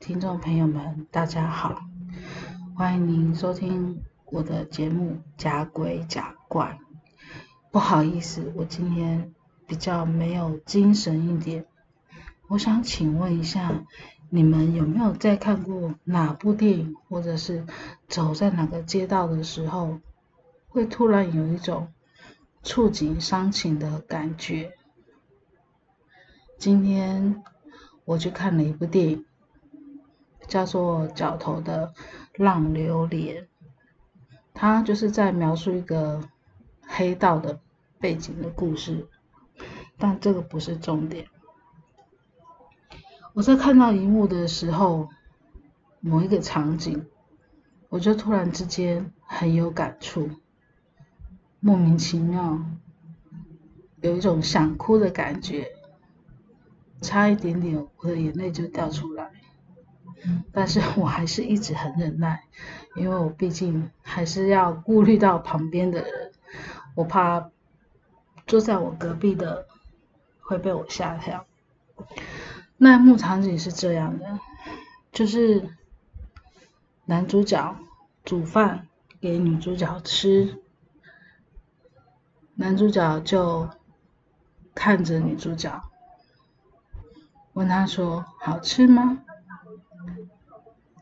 听众朋友们，大家好，欢迎您收听我的节目《假鬼假怪》。不好意思，我今天比较没有精神一点。我想请问一下，你们有没有在看过哪部电影，或者是走在哪个街道的时候，会突然有一种触景伤情的感觉？今天我去看了一部电影，叫做《角头的浪流连》，它就是在描述一个黑道的背景的故事，但这个不是重点。我在看到一幕的时候，某一个场景，我就突然之间很有感触，莫名其妙，有一种想哭的感觉，差一点点我的眼泪就掉出来，但是我还是一直很忍耐，因为我毕竟还是要顾虑到旁边的人，我怕坐在我隔壁的会被我吓跳。那幕场景是这样的，就是男主角煮饭给女主角吃，男主角就看着女主角，问她说：“好吃吗？”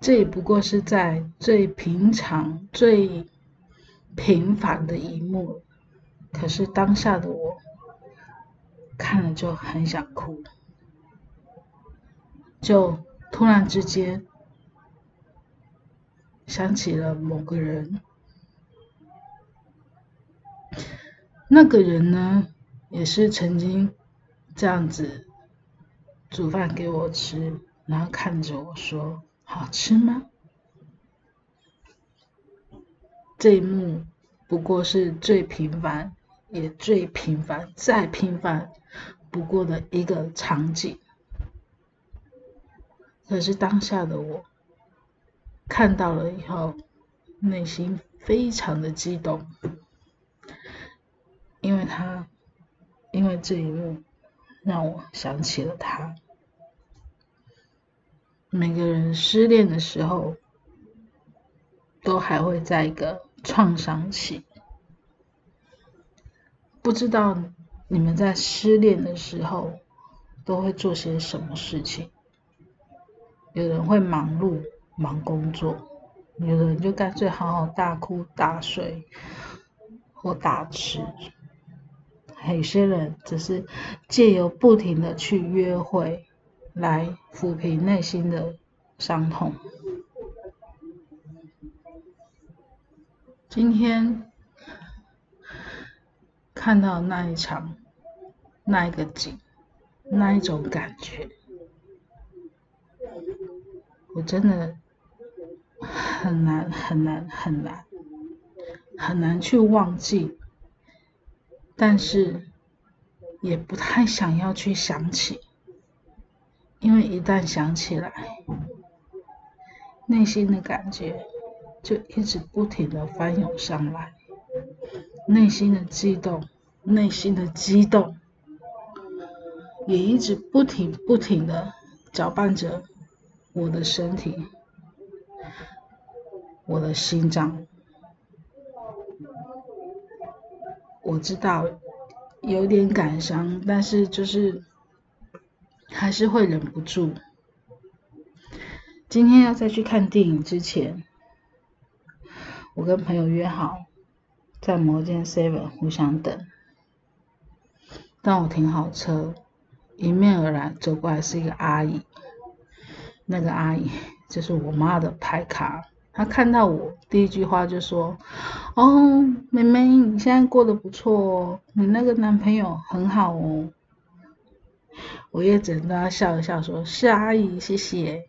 这也不过是在最平常、最平凡的一幕，可是当下的我看了就很想哭。就突然之间想起了某个人，那个人呢，也是曾经这样子煮饭给我吃，然后看着我说：“好吃吗？”这一幕不过是最平凡，也最平凡，再平凡不过的一个场景。可是当下的我看到了以后，内心非常的激动，因为他，因为这一幕让我想起了他。每个人失恋的时候，都还会在一个创伤期。不知道你们在失恋的时候都会做些什么事情？有人会忙碌忙工作，有人就干脆好好大哭大睡或大吃，有些人只是借由不停的去约会来抚平内心的伤痛。今天看到那一场那一个景，那一种感觉。我真的很难很难很难很难去忘记，但是也不太想要去想起，因为一旦想起来，内心的感觉就一直不停的翻涌上来，内心的悸动，内心的激动，也一直不停不停的搅拌着。我的身体，我的心脏，我知道有点感伤，但是就是还是会忍不住。今天要再去看电影之前，我跟朋友约好在某间 Seven 互相等。当我停好车，迎面而来走过来是一个阿姨。那个阿姨就是我妈的牌卡，她看到我第一句话就说：“哦，妹妹，你现在过得不错哦，你那个男朋友很好哦。”我也只能跟他笑一笑说：“是阿姨，谢谢。”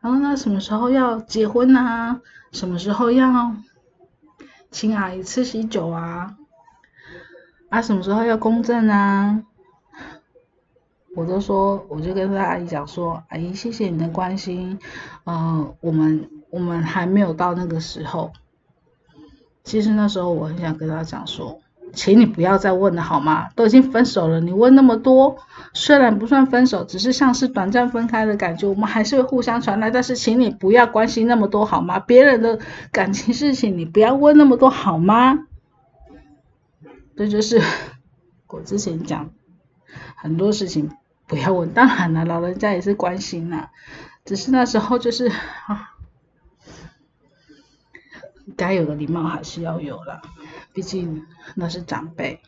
然后那什么时候要结婚啊？什么时候要请阿姨吃喜酒啊？啊，什么时候要公证啊？我都说，我就跟他阿姨讲说，阿姨谢谢你的关心，嗯，我们我们还没有到那个时候。其实那时候我很想跟他讲说，请你不要再问了好吗？都已经分手了，你问那么多，虽然不算分手，只是像是短暂分开的感觉，我们还是会互相传来。但是，请你不要关心那么多好吗？别人的感情事情，你不要问那么多好吗？这就是 我之前讲很多事情不要问。当然了，老人家也是关心呐，只是那时候就是啊。该有的礼貌还是要有了，毕竟那是长辈，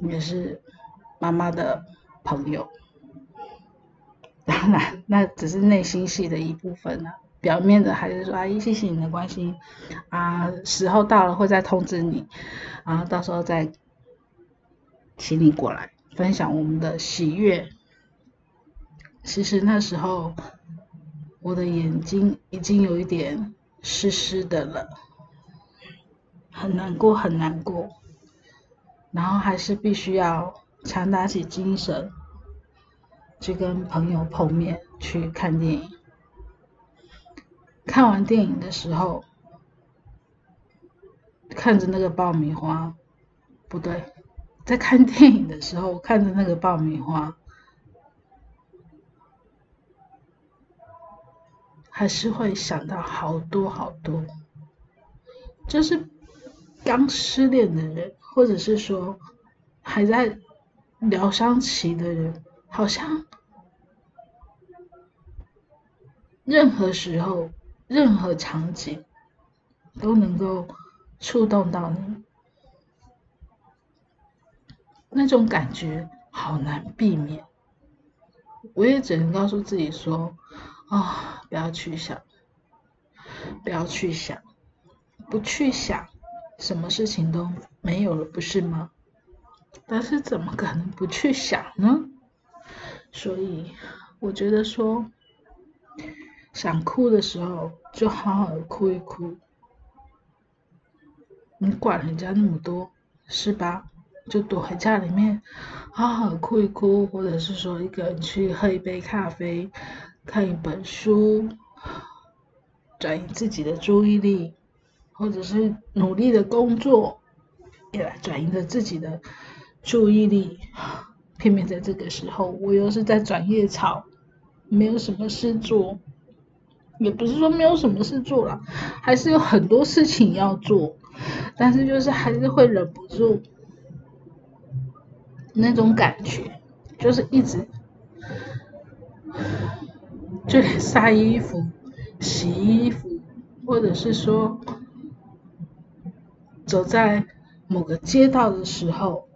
也是妈妈的朋友。当然，那只是内心戏的一部分了，表面的还是说阿姨谢谢你的关心啊，时候到了会再通知你，然后到时候再请你过来分享我们的喜悦。其实那时候我的眼睛已经有一点湿湿的了。很难过，很难过，然后还是必须要强打起精神去跟朋友碰面，去看电影。看完电影的时候，看着那个爆米花，不对，在看电影的时候看着那个爆米花，还是会想到好多好多，就是。刚失恋的人，或者是说还在疗伤期的人，好像任何时候、任何场景都能够触动到你，那种感觉好难避免。我也只能告诉自己说：啊，不要去想，不要去想，不去想。什么事情都没有了，不是吗？但是怎么可能不去想呢？所以我觉得说，想哭的时候就好好的哭一哭，你管人家那么多是吧？就躲在家里面好好的哭一哭，或者是说一个人去喝一杯咖啡，看一本书，转移自己的注意力。或者是努力的工作，也来转移了自己的注意力。偏偏在这个时候，我又是在转夜草，没有什么事做。也不是说没有什么事做了，还是有很多事情要做，但是就是还是会忍不住那种感觉，就是一直就连晒衣服、洗衣服，或者是说。走在某个街道的时候，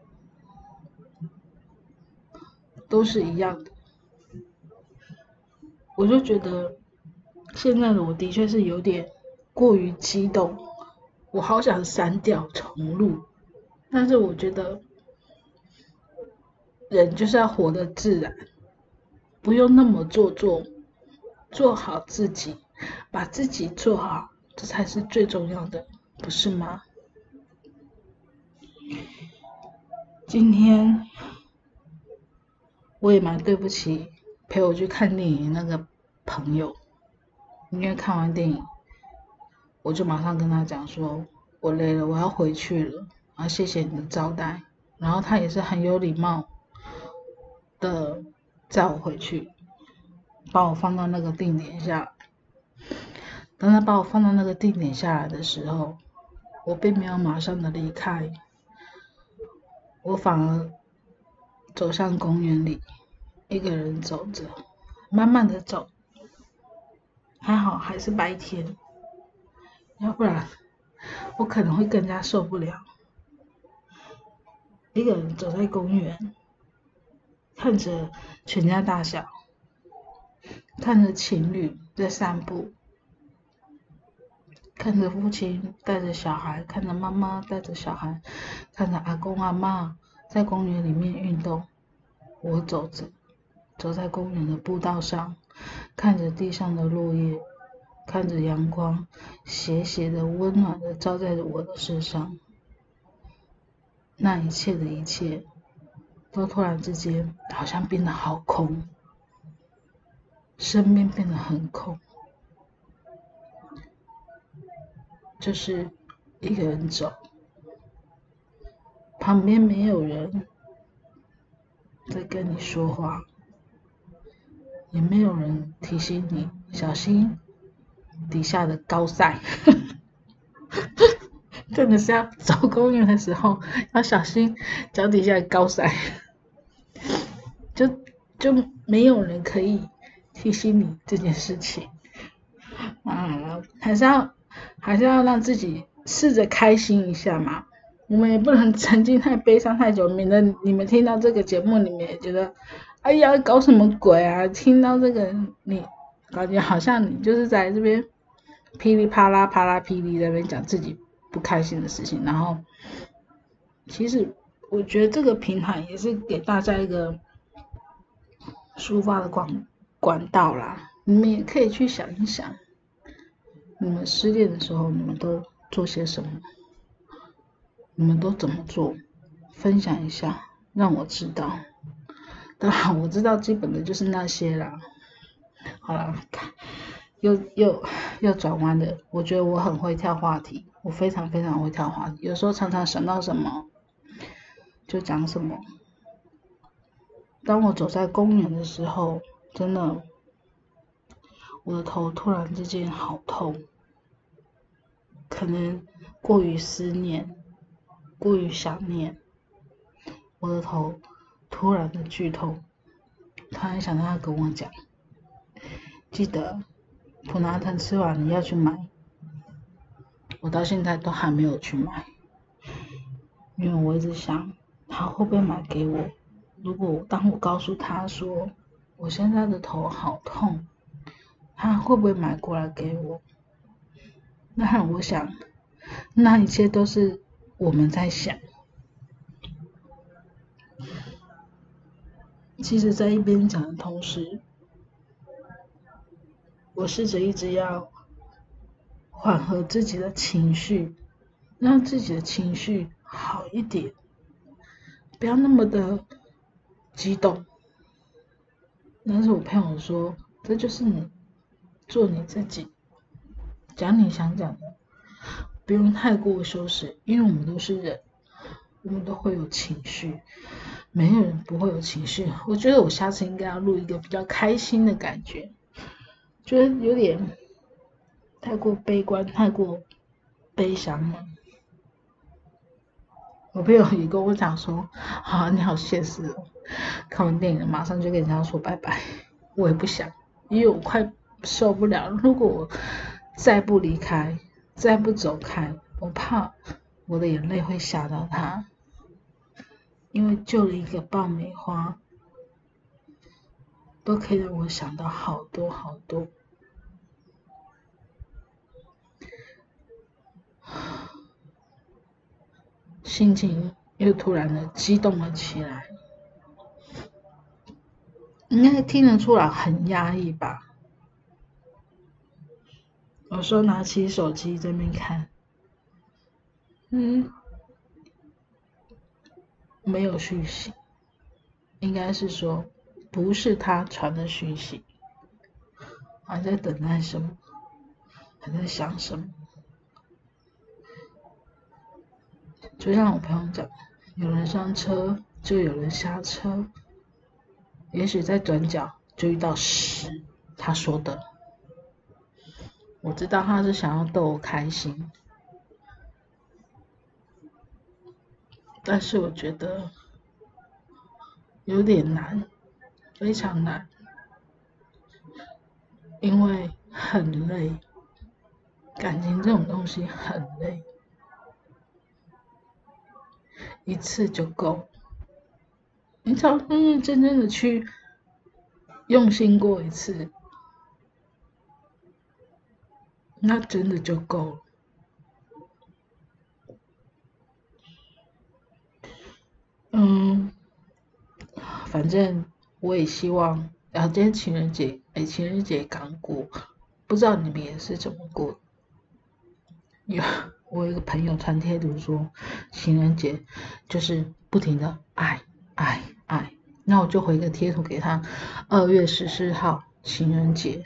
都是一样的。我就觉得现在的我的确是有点过于激动，我好想删掉重录。但是我觉得人就是要活得自然，不用那么做作，做好自己，把自己做好，这才是最重要的，不是吗？今天我也蛮对不起陪我去看电影那个朋友，因为看完电影，我就马上跟他讲说，我累了，我要回去了，啊，谢谢你的招待。然后他也是很有礼貌的载我回去，把我放到那个定点下。当他把我放到那个定点下来的时候，我并没有马上的离开。我反而走向公园里，一个人走着，慢慢的走。还好还是白天，要不然我可能会更加受不了。一个人走在公园，看着全家大小，看着情侣在散步。看着父亲带着小孩，看着妈妈带着小孩，看着阿公阿妈在公园里面运动。我走着，走在公园的步道上，看着地上的落叶，看着阳光斜斜的、温暖的照在我的身上。那一切的一切，都突然之间好像变得好空，身边变得很空。就是一个人走，旁边没有人在跟你说话，也没有人提醒你小心底下的高塞。真的是要走公园的时候要小心脚底下的高塞，就就没有人可以提醒你这件事情。啊，还是要还是要让自己试着开心一下嘛。我们也不能沉浸太悲伤太久，免得你们听到这个节目里面也觉得，哎呀，搞什么鬼啊？听到这个你感觉好像你就是在这边噼里啪啦啪啦噼里在那边讲自己不开心的事情，然后其实我觉得这个平台也是给大家一个抒发的管管道啦。你们也可以去想一想。你们失恋的时候，你们都做些什么？你们都怎么做？分享一下，让我知道。当然，我知道基本的就是那些啦。好了，又又又转弯的。我觉得我很会跳话题，我非常非常会跳话题。有时候常常想到什么就讲什么。当我走在公园的时候，真的。我的头突然之间好痛，可能过于思念，过于想念，我的头突然的剧痛。突然想到他跟我讲，记得普拿疼吃完你要去买，我到现在都还没有去买，因为我一直想他会不会买给我。如果当我告诉他说我现在的头好痛。他会不会买过来给我？那我想，那一切都是我们在想。其实，在一边讲的同时，我试着一直要缓和自己的情绪，让自己的情绪好一点，不要那么的激动。但是我朋友说，这就是你。做你自己，讲你想讲的，不用太过修饰，因为我们都是人，我们都会有情绪，没有人不会有情绪。我觉得我下次应该要录一个比较开心的感觉，觉得有点太过悲观，太过悲伤了。我朋友也跟我讲说，啊，你好现实哦，看完电影马上就跟人家说拜拜，我也不想，因为我快。受不了！如果我再不离开，再不走开，我怕我的眼泪会吓到他。因为救了一个爆米花，都可以让我想到好多好多。心情又突然的激动了起来，应该听得出来很压抑吧。有时候拿起手机在那边看，嗯，没有讯息，应该是说不是他传的讯息，还在等待什么，还在想什么。就像我朋友讲，有人上车就有人下车，也许在转角就遇到屎，他说的。我知道他是想要逗我开心，但是我觉得有点难，非常难，因为很累，感情这种东西很累，一次就够，你只要认认真真的去用心过一次。那真的就够了。嗯，反正我也希望，然后今天情人节，哎，情人节刚过，不知道你们也是怎么过？有我有一个朋友传贴图说，情人节就是不停的爱爱爱，那我就回个贴图给他，二月十四号情人节。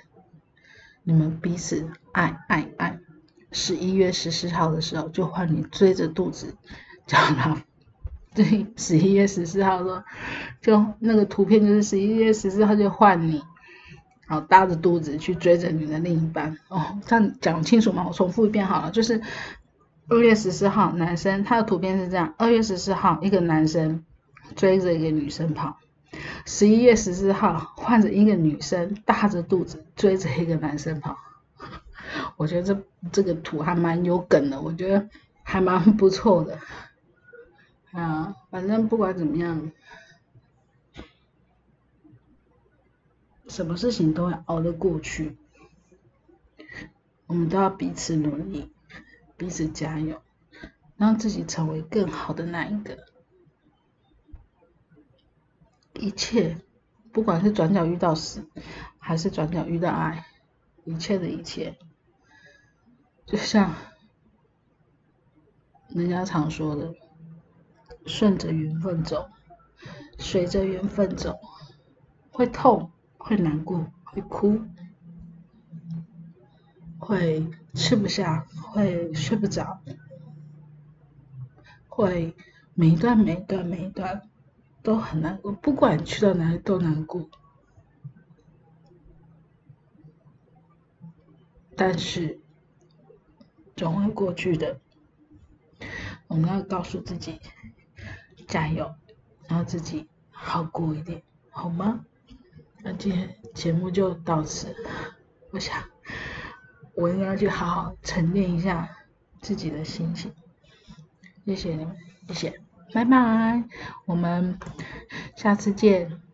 你们彼此爱爱爱，十一月十四号的时候就换你追着肚子叫他对，十一月十四号说，就那个图片就是十一月十四号就换你，好大着肚子去追着你的另一半哦，这样讲清楚吗？我重复一遍好了，就是二月十四号男生他的图片是这样，二月十四号一个男生追着一个女生跑，十一月十四号换着一个女生大着肚子追着一个男生跑。我觉得这这个图还蛮有梗的，我觉得还蛮不错的。啊，反正不管怎么样，什么事情都会熬得过去。我们都要彼此努力，彼此加油，让自己成为更好的那一个。一切，不管是转角遇到死，还是转角遇到爱，一切的一切。就像人家常说的，顺着缘分走，随着缘分走，会痛，会难过，会哭，会吃不下，会睡不着，会每一段每一段每一段都很难过，不管去到哪里都难过，但是。总会过去的，我们要告诉自己加油，让自己好过一点，好吗？那今天节目就到此，我想我应该去好好沉淀一下自己的心情。谢谢你们，谢谢，拜拜，我们下次见。